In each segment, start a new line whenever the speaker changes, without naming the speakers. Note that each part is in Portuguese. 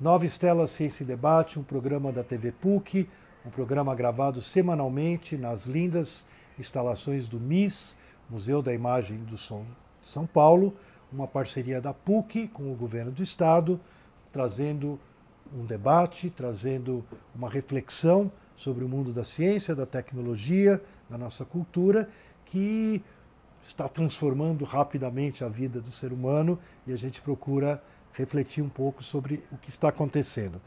Nova Estela Ciência e Debate, um programa da TV PUC, um programa gravado semanalmente nas lindas instalações do MIS, Museu da Imagem do Som de São Paulo, uma parceria da PUC com o governo do estado, trazendo um debate, trazendo uma reflexão sobre o mundo da ciência, da tecnologia, da nossa cultura, que está transformando rapidamente a vida do ser humano e a gente procura refletir um pouco sobre o que está acontecendo.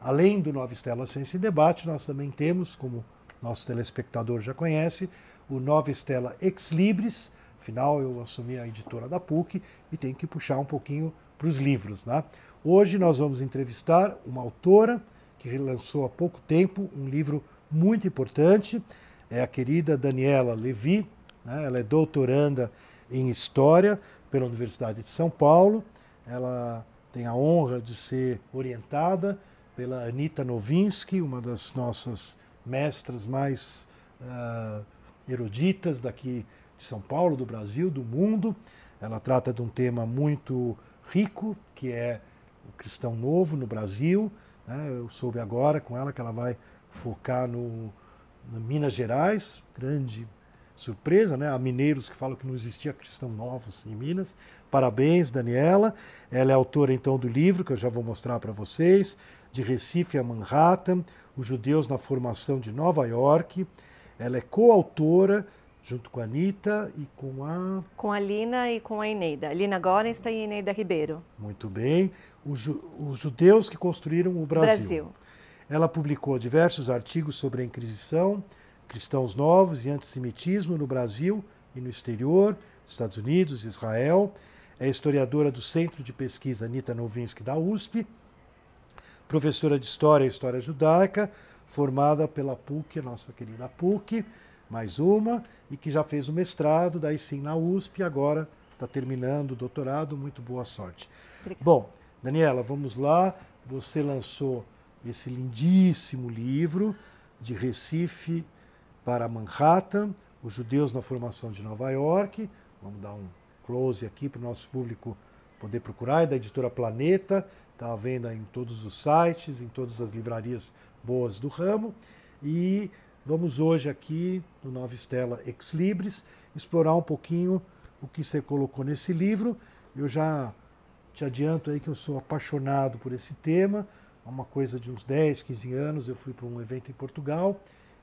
Além do Nova Estela Ciência e Debate, nós também temos, como nosso telespectador já conhece, o Nova Estela Ex Libris. Afinal, eu assumi a editora da PUC e tenho que puxar um pouquinho para os livros. Né? Hoje nós vamos entrevistar uma autora que lançou há pouco tempo um livro muito importante, é a querida Daniela Levi. Né? Ela é doutoranda em História pela Universidade de São Paulo. Ela tem a honra de ser orientada pela Anita Novinsky, uma das nossas mestras mais uh, eruditas daqui de São Paulo, do Brasil, do mundo. Ela trata de um tema muito rico, que é o cristão novo no Brasil. Né? Eu soube agora com ela que ela vai focar no, no Minas Gerais, grande surpresa, né? Há mineiros que falam que não existia cristão novos em Minas. Parabéns, Daniela. Ela é autora então do livro que eu já vou mostrar para vocês, de Recife a Manhattan, os judeus na formação de Nova York. Ela é coautora junto com a Anitta e com a.
Com a Lina e com a Ineida. Lina Gorenstein e Ineida Ribeiro.
Muito bem. Os, ju os judeus que construíram o Brasil. Brasil. Ela publicou diversos artigos sobre a Inquisição, cristãos novos e antissemitismo no Brasil e no exterior, Estados Unidos, Israel. É historiadora do Centro de Pesquisa Anita Novinsky da USP, professora de História e História Judaica, formada pela PUC, nossa querida PUC, mais uma, e que já fez o mestrado, daí sim na USP, e agora está terminando o doutorado. Muito boa sorte. Obrigada. Bom, Daniela, vamos lá. Você lançou esse lindíssimo livro de Recife para Manhattan, os judeus na formação de Nova York. Vamos dar um close aqui para o nosso público poder procurar. É da editora Planeta, está à venda em todos os sites, em todas as livrarias boas do ramo. E vamos hoje aqui, no Nova Estela Ex Libris, explorar um pouquinho o que você colocou nesse livro. Eu já te adianto aí que eu sou apaixonado por esse tema. Há uma coisa de uns 10, 15 anos eu fui para um evento em Portugal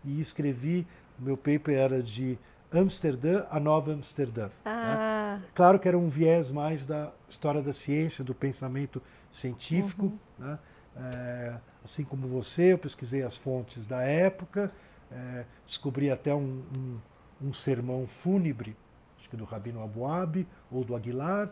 e escrevi, o meu paper era de Amsterdã a Nova Amsterdã. Né? Ah. Né? Claro que era um viés mais da história da ciência, do pensamento científico. Uhum. Né? É, assim como você, eu pesquisei as fontes da época, é, descobri até um, um, um, sermão fúnebre, acho que do Rabino Abuab ou do Aguilar,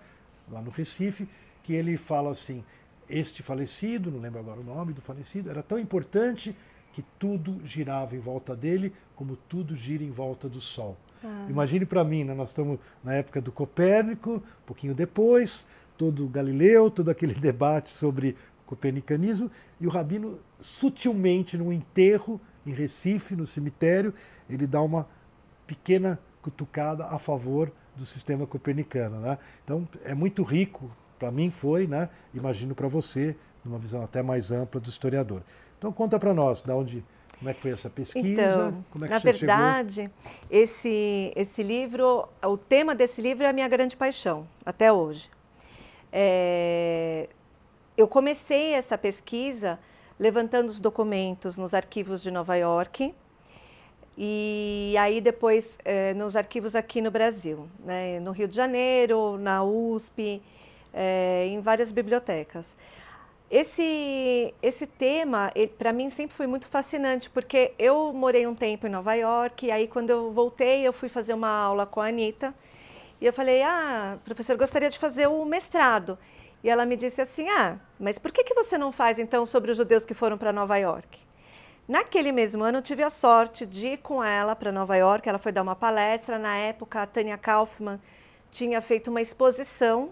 lá no Recife, que ele fala assim: este falecido, não lembro agora o nome do falecido, era tão importante que tudo girava em volta dele, como tudo gira em volta do Sol. Ah. Imagine para mim, né? nós estamos na época do Copérnico, um pouquinho depois, todo Galileu, todo aquele debate sobre copernicanismo, e o Rabino, sutilmente, num enterro em Recife, no cemitério, ele dá uma pequena cutucada a favor do sistema copernicano. Né? Então, é muito rico, para mim foi, né? imagino para você, numa visão até mais ampla do historiador. Então conta para nós, da onde, como é que foi essa pesquisa?
Então,
como é
que na verdade, chegou? esse esse livro, o tema desse livro é a minha grande paixão até hoje. É, eu comecei essa pesquisa levantando os documentos nos arquivos de Nova York e aí depois é, nos arquivos aqui no Brasil, né, no Rio de Janeiro, na USP, é, em várias bibliotecas. Esse, esse tema, para mim, sempre foi muito fascinante, porque eu morei um tempo em Nova York, e aí quando eu voltei, eu fui fazer uma aula com a Anitta, e eu falei, ah, professor, gostaria de fazer o mestrado. E ela me disse assim, ah, mas por que, que você não faz, então, sobre os judeus que foram para Nova York? Naquele mesmo ano, eu tive a sorte de ir com ela para Nova York, ela foi dar uma palestra, na época, a Tânia Kaufman tinha feito uma exposição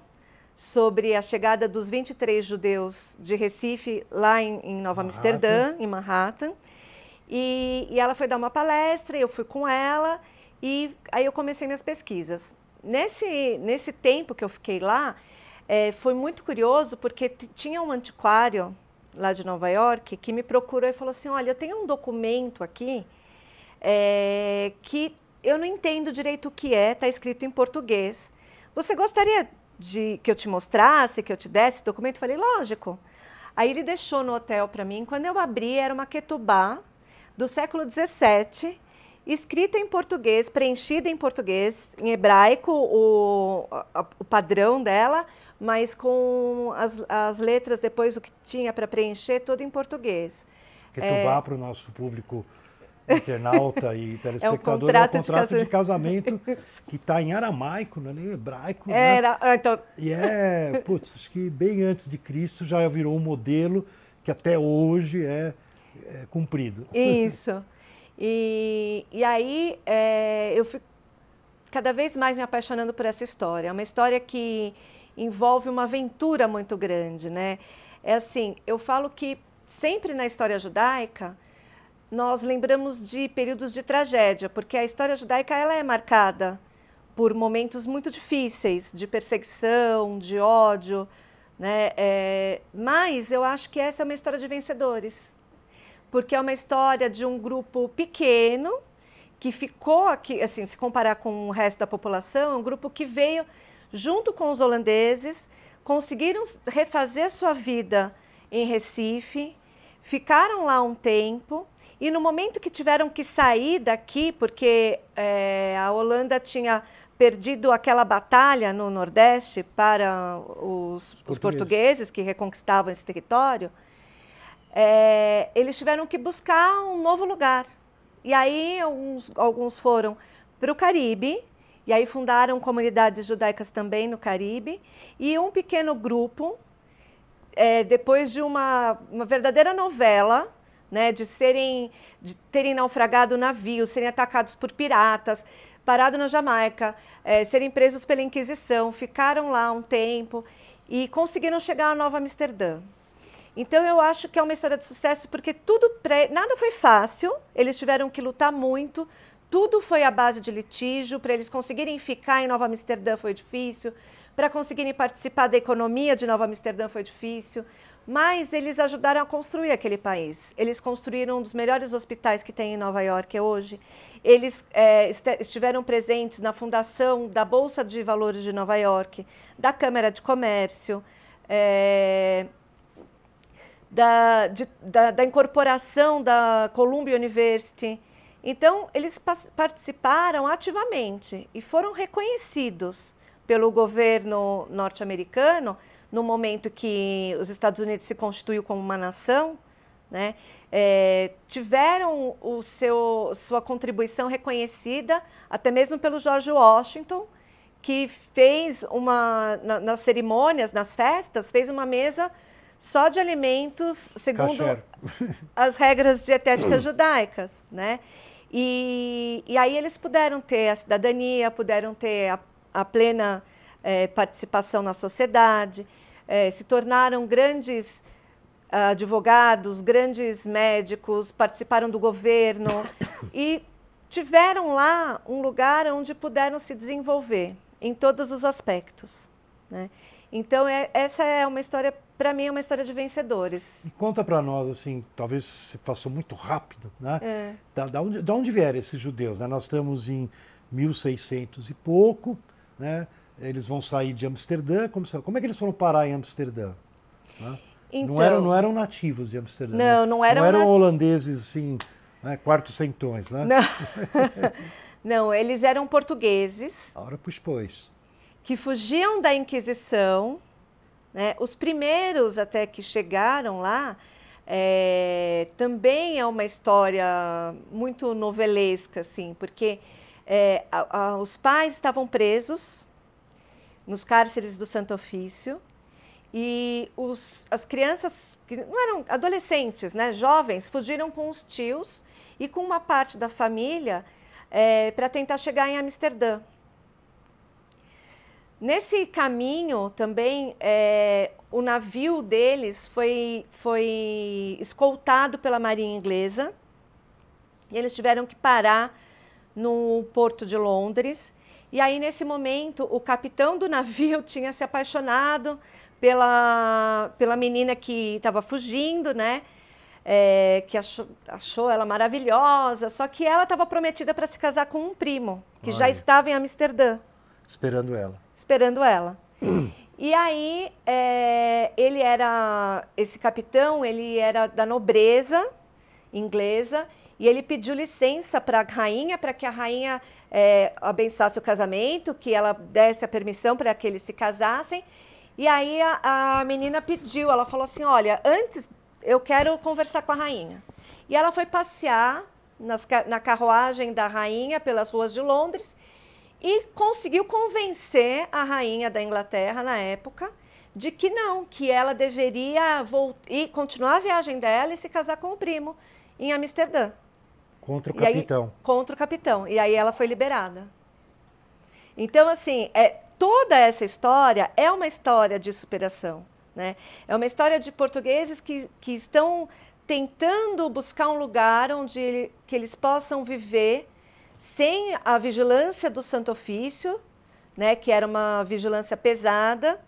sobre a chegada dos 23 judeus de Recife, lá em, em Nova Manhattan. Amsterdã, em Manhattan. E, e, ela foi dar uma palestra, eu fui com ela, e aí eu comecei minhas pesquisas. Nesse, nesse tempo que eu fiquei lá, é, foi muito curioso, porque tinha um antiquário lá de Nova York, que me procurou e falou assim: Olha, eu tenho um documento aqui é, que eu não entendo direito o que é, está escrito em português. Você gostaria de que eu te mostrasse, que eu te desse esse documento? Eu falei: Lógico. Aí ele deixou no hotel para mim. Quando eu abri, era uma ketubá do século XVII, escrita em português, preenchida em português, em hebraico, o, a, o padrão dela, mas com as, as letras depois o que tinha para preencher, tudo em português.
Ketubá é... para o nosso público internauta e telespectador é um contrato, é contrato de, casamento, de casamento que está em aramaico, não é nem hebraico.
Né? Era,
né?
então...
E é, putz, acho que bem antes de Cristo já virou um modelo que até hoje é, é cumprido.
Isso. E, e aí é, eu fui cada vez mais me apaixonando por essa história. É uma história que envolve uma aventura muito grande, né? É assim, eu falo que sempre na história judaica nós lembramos de períodos de tragédia, porque a história judaica ela é marcada por momentos muito difíceis de perseguição, de ódio, né? É, mas eu acho que essa é uma história de vencedores, porque é uma história de um grupo pequeno que ficou aqui, assim, se comparar com o resto da população, é um grupo que veio junto com os holandeses, conseguiram refazer sua vida em Recife, ficaram lá um tempo e no momento que tiveram que sair daqui, porque é, a Holanda tinha perdido aquela batalha no Nordeste para os, os, os portugueses que reconquistavam esse território, é, eles tiveram que buscar um novo lugar. E aí alguns, alguns foram para o Caribe, e aí fundaram comunidades judaicas também no Caribe, e um pequeno grupo, é, depois de uma, uma verdadeira novela, né, de serem, de terem naufragado navios, serem atacados por piratas, parado na Jamaica, é, serem presos pela Inquisição, ficaram lá um tempo e conseguiram chegar a Nova Amsterdã. Então eu acho que é uma história de sucesso porque tudo pré... nada foi fácil, eles tiveram que lutar muito, tudo foi à base de litígio, para eles conseguirem ficar em Nova Amsterdã foi difícil, para conseguirem participar da economia de Nova Amsterdã foi difícil, mas eles ajudaram a construir aquele país. Eles construíram um dos melhores hospitais que tem em Nova York hoje. Eles é, estiveram presentes na fundação da Bolsa de Valores de Nova York, da Câmara de Comércio, é, da, de, da, da, incorporação da Columbia University. Então, eles participaram ativamente e foram reconhecidos pelo governo norte-americano no momento que os Estados Unidos se constituiu como uma nação, né, é, tiveram o seu, sua contribuição reconhecida até mesmo pelo George Washington, que fez uma, na, nas cerimônias, nas festas, fez uma mesa só de alimentos segundo as regras dietéticas judaicas, né? E, e aí eles puderam ter a cidadania, puderam ter a, a plena é, participação na sociedade é, se tornaram grandes uh, advogados, grandes médicos, participaram do governo e tiveram lá um lugar onde puderam se desenvolver em todos os aspectos. Né? Então, é, essa é uma história, para mim, é uma história de vencedores.
E conta para nós, assim, talvez se passou muito rápido, né? É. Da, da, onde, da onde vieram esses judeus? Né? Nós estamos em 1600 e pouco, né? Eles vão sair de Amsterdã. Como, como é que eles foram parar em Amsterdã? Né? Então, não, eram, não eram nativos de Amsterdã.
Não, não eram.
Não eram holandeses, assim, né, quartos centões, né?
Não. não, eles eram portugueses.
Ora, pois, pois.
Que fugiam da Inquisição. Né? Os primeiros até que chegaram lá é, também é uma história muito novelesca, assim, porque é, a, a, os pais estavam presos nos cárceres do Santo Ofício. E os, as crianças, que não eram adolescentes, né, jovens, fugiram com os tios e com uma parte da família é, para tentar chegar em Amsterdã. Nesse caminho também, é, o navio deles foi, foi escoltado pela Marinha Inglesa e eles tiveram que parar no porto de Londres e aí, nesse momento, o capitão do navio tinha se apaixonado pela, pela menina que estava fugindo, né? É, que achou, achou ela maravilhosa, só que ela estava prometida para se casar com um primo, que Olha. já estava em Amsterdã.
Esperando ela.
Esperando ela. e aí, é, ele era, esse capitão, ele era da nobreza inglesa, e ele pediu licença para a rainha, para que a rainha é, abençoasse o casamento, que ela desse a permissão para que eles se casassem. E aí a, a menina pediu, ela falou assim: Olha, antes eu quero conversar com a rainha. E ela foi passear nas, na carruagem da rainha pelas ruas de Londres e conseguiu convencer a rainha da Inglaterra na época de que não, que ela deveria voltar, continuar a viagem dela e se casar com o primo em Amsterdã.
Contra o capitão.
Aí, contra o capitão. E aí ela foi liberada. Então, assim, é, toda essa história é uma história de superação. Né? É uma história de portugueses que, que estão tentando buscar um lugar onde que eles possam viver sem a vigilância do Santo Ofício, né, que era uma vigilância pesada,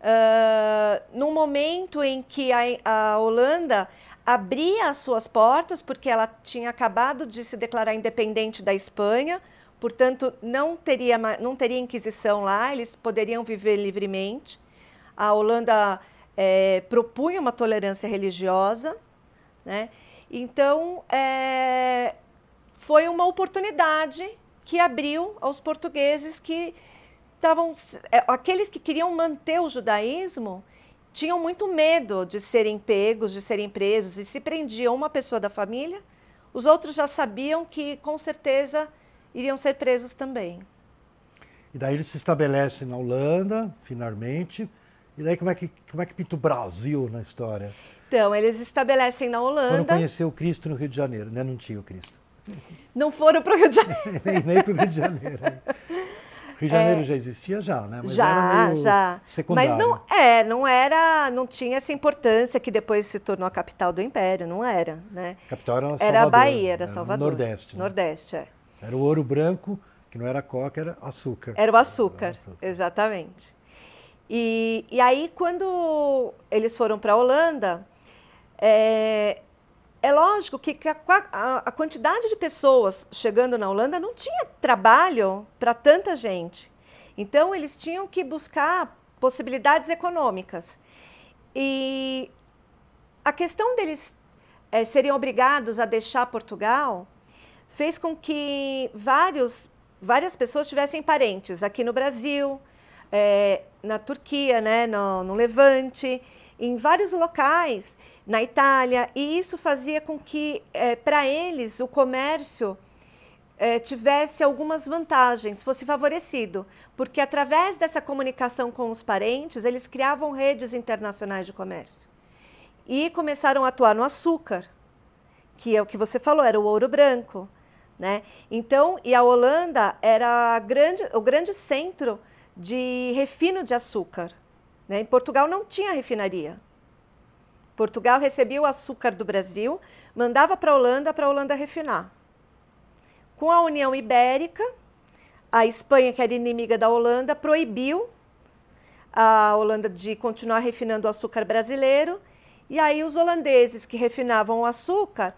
uh, num momento em que a, a Holanda abria as suas portas, porque ela tinha acabado de se declarar independente da Espanha, portanto, não teria, não teria Inquisição lá, eles poderiam viver livremente. A Holanda é, propunha uma tolerância religiosa, né? Então, é, foi uma oportunidade que abriu aos portugueses que estavam, é, aqueles que queriam manter o judaísmo, tinham muito medo de serem pegos, de serem presos, e se prendiam uma pessoa da família, os outros já sabiam que com certeza iriam ser presos também.
E daí eles se estabelecem na Holanda, finalmente. E daí como é que, como é que pinta o Brasil na história?
Então, eles estabelecem na Holanda.
Foram conhecer o Cristo no Rio de Janeiro, né? Não tinha o Cristo.
Não foram para o Rio de Janeiro.
nem, nem para o Rio de Janeiro. Rio de Janeiro é, já existia já, né?
Mas já, já. Secundário. Mas não é, não era, não tinha essa importância que depois se tornou a capital do Império, não era, né?
A capital era
Salvador. Era a Bahia, era Salvador.
Nordeste.
Né? Nordeste, é.
Era o ouro branco, que não era coca, era açúcar.
Era o açúcar, era o açúcar. exatamente. E, e aí, quando eles foram para a Holanda, é, é lógico que a, a, a, quantidade de pessoas chegando na Holanda não tinha trabalho para tanta gente. Então, eles tinham que buscar possibilidades econômicas. E a questão deles é, serem obrigados a deixar Portugal fez com que vários, várias pessoas tivessem parentes aqui no Brasil, é, na Turquia, né, no, no Levante, em vários locais na Itália, e isso fazia com que, é, para eles, o comércio é, tivesse algumas vantagens, fosse favorecido, porque através dessa comunicação com os parentes, eles criavam redes internacionais de comércio. E começaram a atuar no açúcar, que é o que você falou, era o ouro branco. Né? Então, e a Holanda era grande, o grande centro de refino de açúcar. Né? Em Portugal não tinha refinaria. Portugal recebia o açúcar do Brasil, mandava para a Holanda para a Holanda refinar. Com a União Ibérica, a Espanha, que era inimiga da Holanda, proibiu a Holanda de continuar refinando o açúcar brasileiro. E aí os holandeses que refinavam o açúcar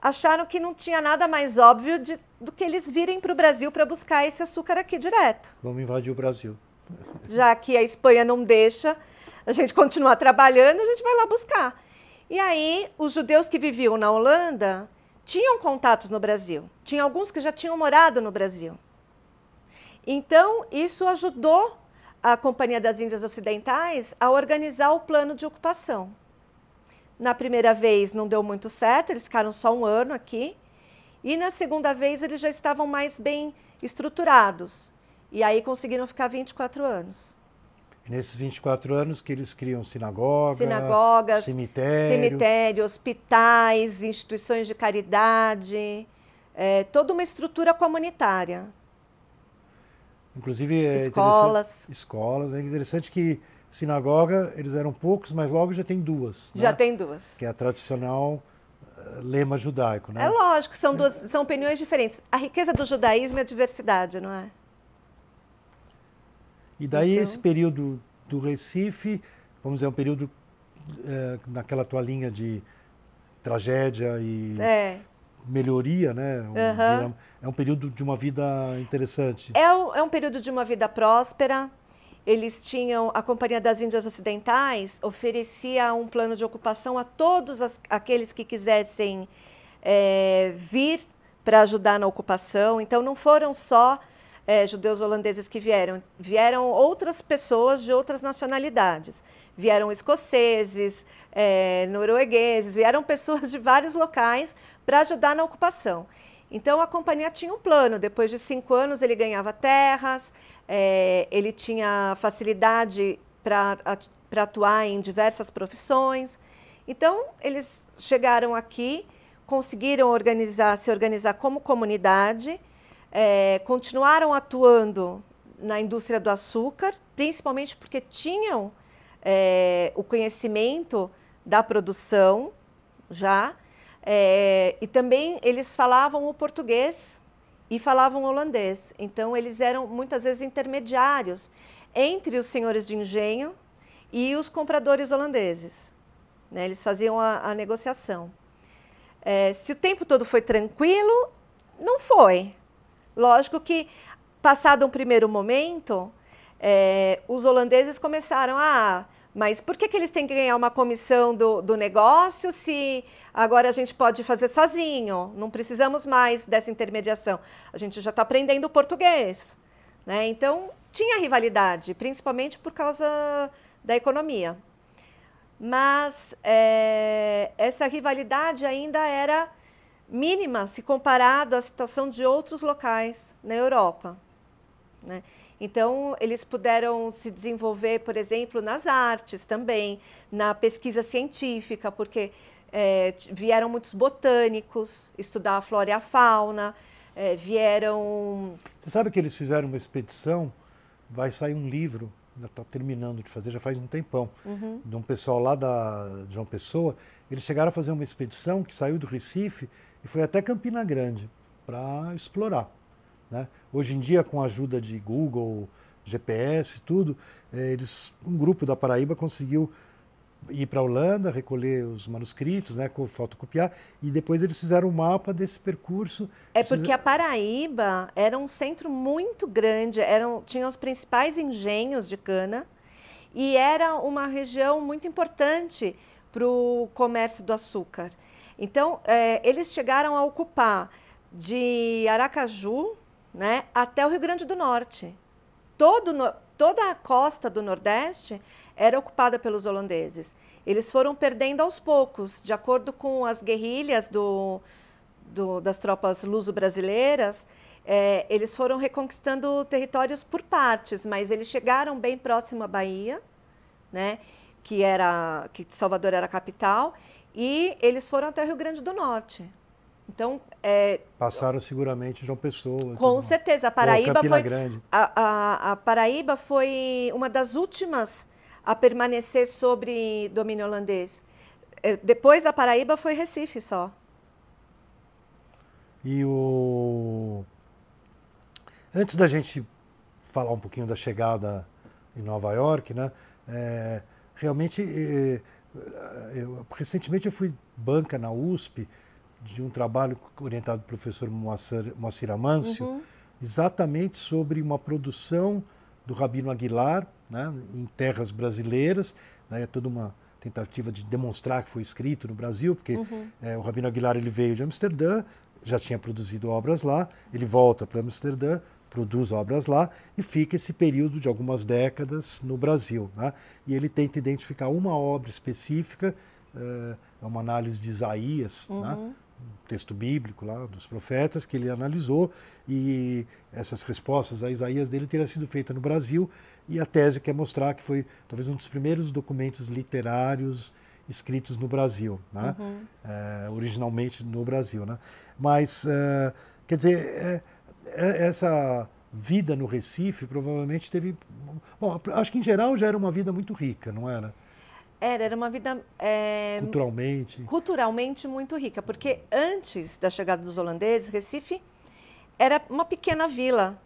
acharam que não tinha nada mais óbvio de, do que eles virem para o Brasil para buscar esse açúcar aqui direto.
Vamos invadir o Brasil.
Já que a Espanha não deixa, a gente continuar trabalhando, a gente vai lá buscar. E aí, os judeus que viviam na Holanda tinham contatos no Brasil. Tinha alguns que já tinham morado no Brasil. Então, isso ajudou a Companhia das Índias Ocidentais a organizar o plano de ocupação. Na primeira vez não deu muito certo, eles ficaram só um ano aqui. E na segunda vez eles já estavam mais bem estruturados. E aí conseguiram ficar 24 anos.
E nesses 24 anos que eles criam sinagoga,
sinagogas,
cemitério,
cemitério, hospitais, instituições de caridade, é, toda uma estrutura comunitária.
Inclusive é
escolas.
Escolas. É interessante que sinagoga eles eram poucos, mas logo já tem duas.
Já
né?
tem duas.
Que é a tradicional uh, lema judaico, né?
É lógico, são duas, são opiniões diferentes. A riqueza do judaísmo é a diversidade, não é?
E daí então... esse período do Recife, vamos dizer, um período é, naquela tua linha de tragédia e é. melhoria, né?
Uhum.
É um período de uma vida interessante.
É um, é um período de uma vida próspera. Eles tinham, a Companhia das Índias Ocidentais oferecia um plano de ocupação a todos as, aqueles que quisessem é, vir para ajudar na ocupação. Então, não foram só é, judeus holandeses que vieram, vieram outras pessoas de outras nacionalidades. Vieram escoceses, é, noruegueses, vieram pessoas de vários locais para ajudar na ocupação. Então, a companhia tinha um plano. Depois de cinco anos, ele ganhava terras, é, ele tinha facilidade para atuar em diversas profissões. Então, eles chegaram aqui conseguiram organizar, se organizar como comunidade, é, continuaram atuando na indústria do açúcar, principalmente porque tinham é, o conhecimento da produção já, é, e também eles falavam o português e falavam holandês. Então, eles eram muitas vezes intermediários entre os senhores de engenho e os compradores holandeses. Né? Eles faziam a, a negociação. É, se o tempo todo foi tranquilo, não foi. Lógico que, passado um primeiro momento, é, os holandeses começaram a. Ah, mas por que, que eles têm que ganhar uma comissão do, do negócio se agora a gente pode fazer sozinho? Não precisamos mais dessa intermediação. A gente já está aprendendo português. Né? Então, tinha rivalidade, principalmente por causa da economia mas é, essa rivalidade ainda era mínima se comparado à situação de outros locais na Europa. Né? Então, eles puderam se desenvolver, por exemplo, nas artes também, na pesquisa científica, porque é, vieram muitos botânicos estudar a flora e a fauna, é, vieram.
Você sabe que eles fizeram uma expedição, vai sair um livro ainda está terminando de fazer, já faz um tempão, uhum. de um pessoal lá da de João Pessoa. Eles chegaram a fazer uma expedição que saiu do Recife e foi até Campina Grande para explorar. Né? Hoje em dia, com a ajuda de Google, GPS e tudo, eh, eles, um grupo da Paraíba conseguiu ir para a Holanda, recolher os manuscritos, né, fotocopiar, e depois eles fizeram um mapa desse percurso.
É porque a Paraíba era um centro muito grande, eram, tinha os principais engenhos de cana, e era uma região muito importante para o comércio do açúcar. Então, é, eles chegaram a ocupar de Aracaju né, até o Rio Grande do Norte. Todo, toda a costa do Nordeste era ocupada pelos holandeses. Eles foram perdendo aos poucos, de acordo com as guerrilhas do, do, das tropas luso-brasileiras, é, eles foram reconquistando territórios por partes, mas eles chegaram bem próximo à Bahia, né, que era que Salvador era a capital, e eles foram até o Rio Grande do Norte. Então, é,
passaram seguramente João Pessoa.
Com certeza, a Paraíba foi Grande. A, a, a Paraíba foi uma das últimas a permanecer sobre domínio holandês. É, depois da Paraíba foi Recife só.
E o antes da gente falar um pouquinho da chegada em Nova York, né? É, realmente, é, eu, recentemente eu fui banca na USP de um trabalho orientado pelo professor Moacir, Moacir Amâncio, uhum. exatamente sobre uma produção do Rabino Aguilar, né, em terras brasileiras. Né, é toda uma tentativa de demonstrar que foi escrito no Brasil, porque uhum. é, o Rabino Aguilar ele veio de Amsterdã, já tinha produzido obras lá, ele volta para Amsterdã, produz obras lá e fica esse período de algumas décadas no Brasil. Né? E ele tenta identificar uma obra específica, é, é uma análise de Isaías, né, uhum. né? um texto bíblico lá dos profetas que ele analisou e essas respostas a Isaías dele teriam sido feitas no Brasil e a tese quer mostrar que foi talvez um dos primeiros documentos literários escritos no Brasil, né? Uhum. É, originalmente no Brasil, né? Mas é, quer dizer é, essa vida no Recife provavelmente teve, bom, acho que em geral já era uma vida muito rica, não era?
Era, era uma vida. É,
culturalmente.
Culturalmente muito rica, porque antes da chegada dos holandeses, Recife era uma pequena vila.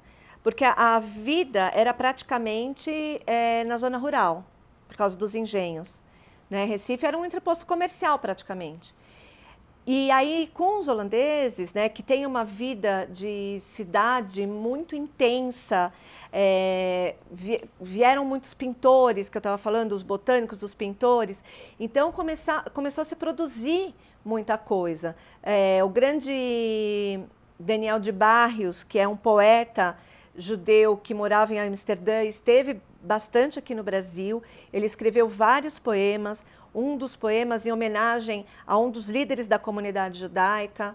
porque a, a vida era praticamente é, na zona rural, por causa dos engenhos. Né? Recife era um entreposto comercial praticamente. E aí, com os holandeses, né, que têm uma vida de cidade muito intensa, é, vieram muitos pintores, que eu estava falando, os botânicos, os pintores. Então, começou a se produzir muita coisa. É, o grande Daniel de Barrios, que é um poeta judeu que morava em Amsterdã, esteve bastante aqui no Brasil. Ele escreveu vários poemas, um dos poemas em homenagem a um dos líderes da comunidade judaica,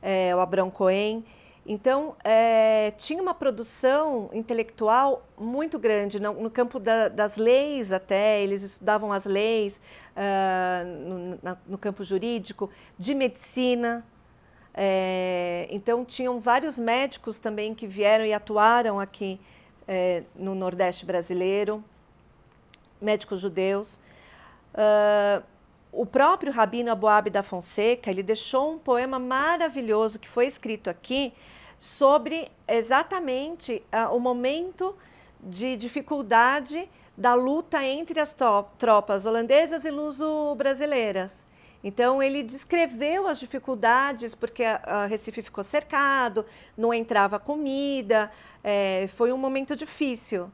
é, o Abrão Cohen. Então, é, tinha uma produção intelectual muito grande, no, no campo da, das leis até, eles estudavam as leis uh, no, na, no, campo jurídico, de medicina. É, então, tinham vários médicos também que vieram e atuaram aqui é, no Nordeste brasileiro, médicos judeus. Uh, o próprio Rabino Aboab da Fonseca, ele deixou um poema maravilhoso que foi escrito aqui sobre exatamente uh, o momento de dificuldade da luta entre as tropas holandesas e luso-brasileiras. Então, ele descreveu as dificuldades, porque a, a Recife ficou cercado, não entrava comida, é, foi um momento difícil.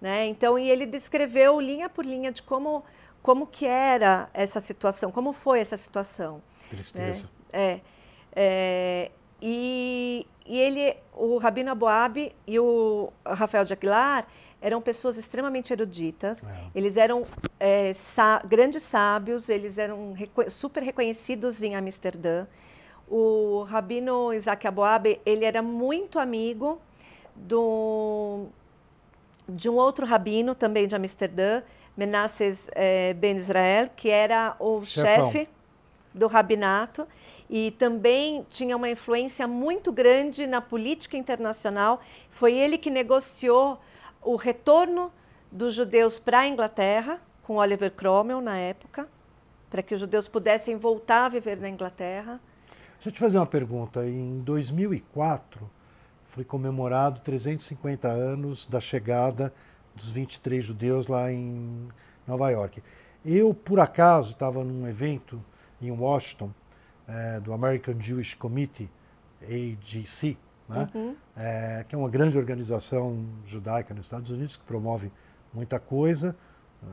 Né? Então, e ele descreveu linha por linha de como, como que era essa situação, como foi essa situação.
Tristeza.
Né? É, é, e, e ele, o Rabino Aboab e o Rafael de Aguilar eram pessoas extremamente eruditas. É. Eles eram é, grandes sábios, eles eram reco super reconhecidos em Amsterdã. O Rabino Isaac Aboab, ele era muito amigo do, de um outro rabino também de Amsterdã, Menasses é, Ben Israel, que era o chefe do rabinato e também tinha uma influência muito grande na política internacional. Foi ele que negociou o retorno dos judeus para a Inglaterra, com Oliver Cromwell na época, para que os judeus pudessem voltar a viver na Inglaterra.
Deixa eu te fazer uma pergunta. Em 2004, foi comemorado 350 anos da chegada dos 23 judeus lá em Nova York. Eu, por acaso, estava num evento em Washington é, do American Jewish Committee, AGC, né? Uhum. É, que é uma grande organização judaica nos Estados Unidos que promove muita coisa, uh,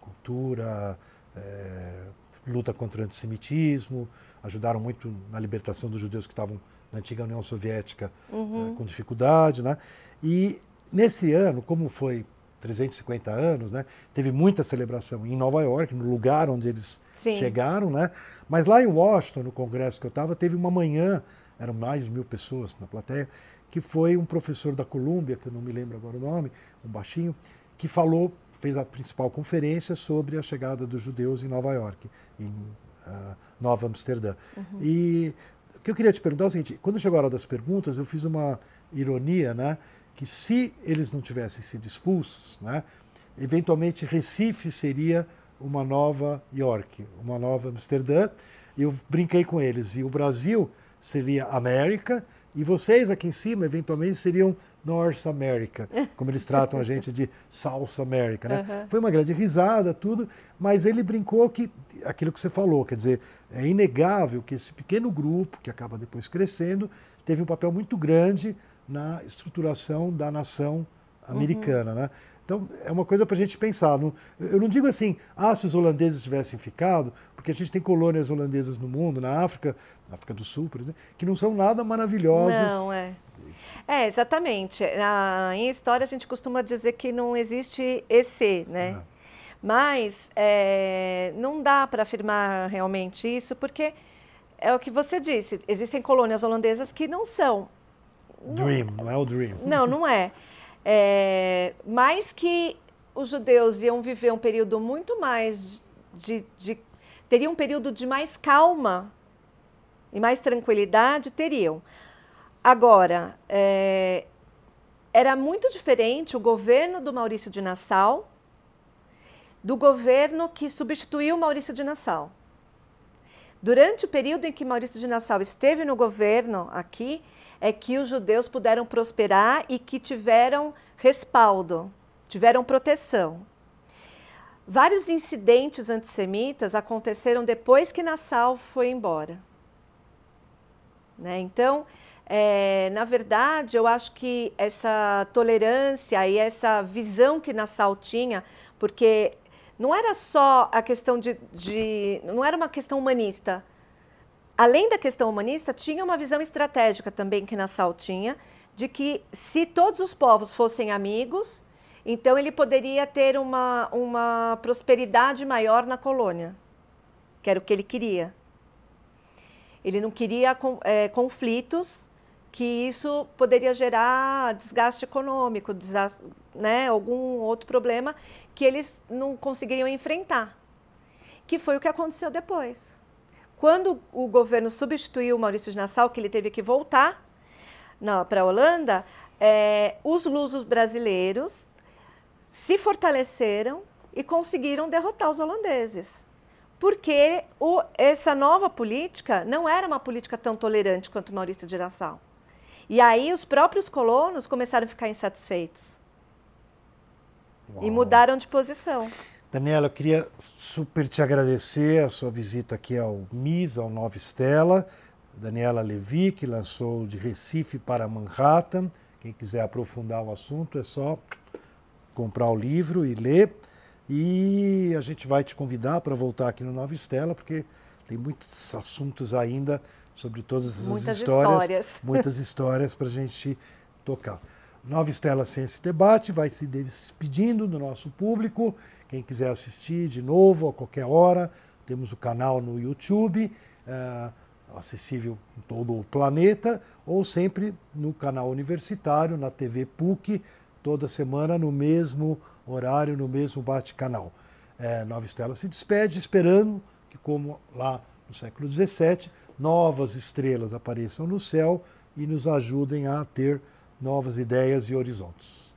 cultura, é, luta contra o antissemitismo, ajudaram muito na libertação dos judeus que estavam na antiga União Soviética uhum. uh, com dificuldade. Né? E nesse ano, como foi 350 anos, né? Teve muita celebração em Nova York, no lugar onde eles Sim. chegaram, né? Mas lá em Washington, no congresso que eu estava, teve uma manhã, eram mais de mil pessoas na plateia, que foi um professor da Colômbia, que eu não me lembro agora o nome, um baixinho, que falou, fez a principal conferência sobre a chegada dos judeus em Nova York, em uh, Nova Amsterdã. Uhum. E o que eu queria te perguntar é o seguinte: quando chegou a hora das perguntas, eu fiz uma ironia, né? que se eles não tivessem sido expulsos, né, eventualmente Recife seria uma nova York, uma nova Amsterdã. Eu brinquei com eles e o Brasil seria América e vocês aqui em cima eventualmente seriam North America, como eles tratam a gente de South America, né? Uhum. Foi uma grande risada, tudo, mas ele brincou que aquilo que você falou, quer dizer, é inegável que esse pequeno grupo que acaba depois crescendo teve um papel muito grande na estruturação da nação americana. Uhum. Né? Então, é uma coisa para a gente pensar. eu não digo assim, ah, se os holandeses tivessem ficado, porque a gente tem colônias holandesas no mundo, na África, na África do Sul, por exemplo, que não são nada maravilhosas.
Não, é. É, exatamente. Na, em história, a gente costuma dizer que não existe esse, né? É. Mas é, não dá para afirmar realmente isso, porque é o que você disse, existem colônias holandesas que não são
Dream, não, não é o Dream.
Não, não é. É. Mais que os judeus iam viver um período muito mais de, de teriam um período de mais calma e mais tranquilidade, teriam. Agora, é, era muito diferente o governo do Maurício de Nassau do governo que substituiu Maurício de Nassau. Durante o período em que Maurício de Nassau esteve no governo aqui, é que os judeus puderam prosperar e que tiveram respaldo, tiveram proteção. Vários incidentes antissemitas aconteceram depois que Nassau foi embora. Né? Então, é, na verdade, eu acho que essa tolerância e essa visão que Nassau tinha, porque não era só a questão de, de. não era uma questão humanista. Além da questão humanista, tinha uma visão estratégica também que Nassau tinha, de que se todos os povos fossem amigos, então ele poderia ter uma, uma prosperidade maior na colônia, que era o que ele queria. Ele não queria é, conflitos, que isso poderia gerar desgaste econômico, né, algum outro problema que eles não conseguiriam enfrentar. Que foi o que aconteceu depois. Quando o governo substituiu o Maurício de Nassau, que ele teve que voltar para a Holanda, é, os lusos brasileiros se fortaleceram e conseguiram derrotar os holandeses porque o, essa nova política não era uma política tão tolerante quanto Maurício de Nassau. E aí os próprios colonos começaram a ficar insatisfeitos. Uau. E mudaram de posição.
Daniela, eu queria super te agradecer a sua visita aqui ao MIS, ao Nova Estela. Daniela Levi, que lançou de Recife para Manhattan. Quem quiser aprofundar o assunto é só comprar o livro e ler. E a gente vai te convidar para voltar aqui no Nova Estela, porque tem muitos assuntos ainda sobre todas essas
muitas
histórias,
histórias.
Muitas histórias para a gente tocar. Nova Estela Ciência e Debate vai se despedindo do nosso público. Quem quiser assistir de novo, a qualquer hora, temos o canal no YouTube, é, acessível em todo o planeta, ou sempre no canal universitário, na TV PUC, toda semana no mesmo horário, no mesmo bate-canal. É, Nova Estela se despede, esperando que, como lá no século XVII, novas estrelas apareçam no céu e nos ajudem a ter novas ideias e horizontes.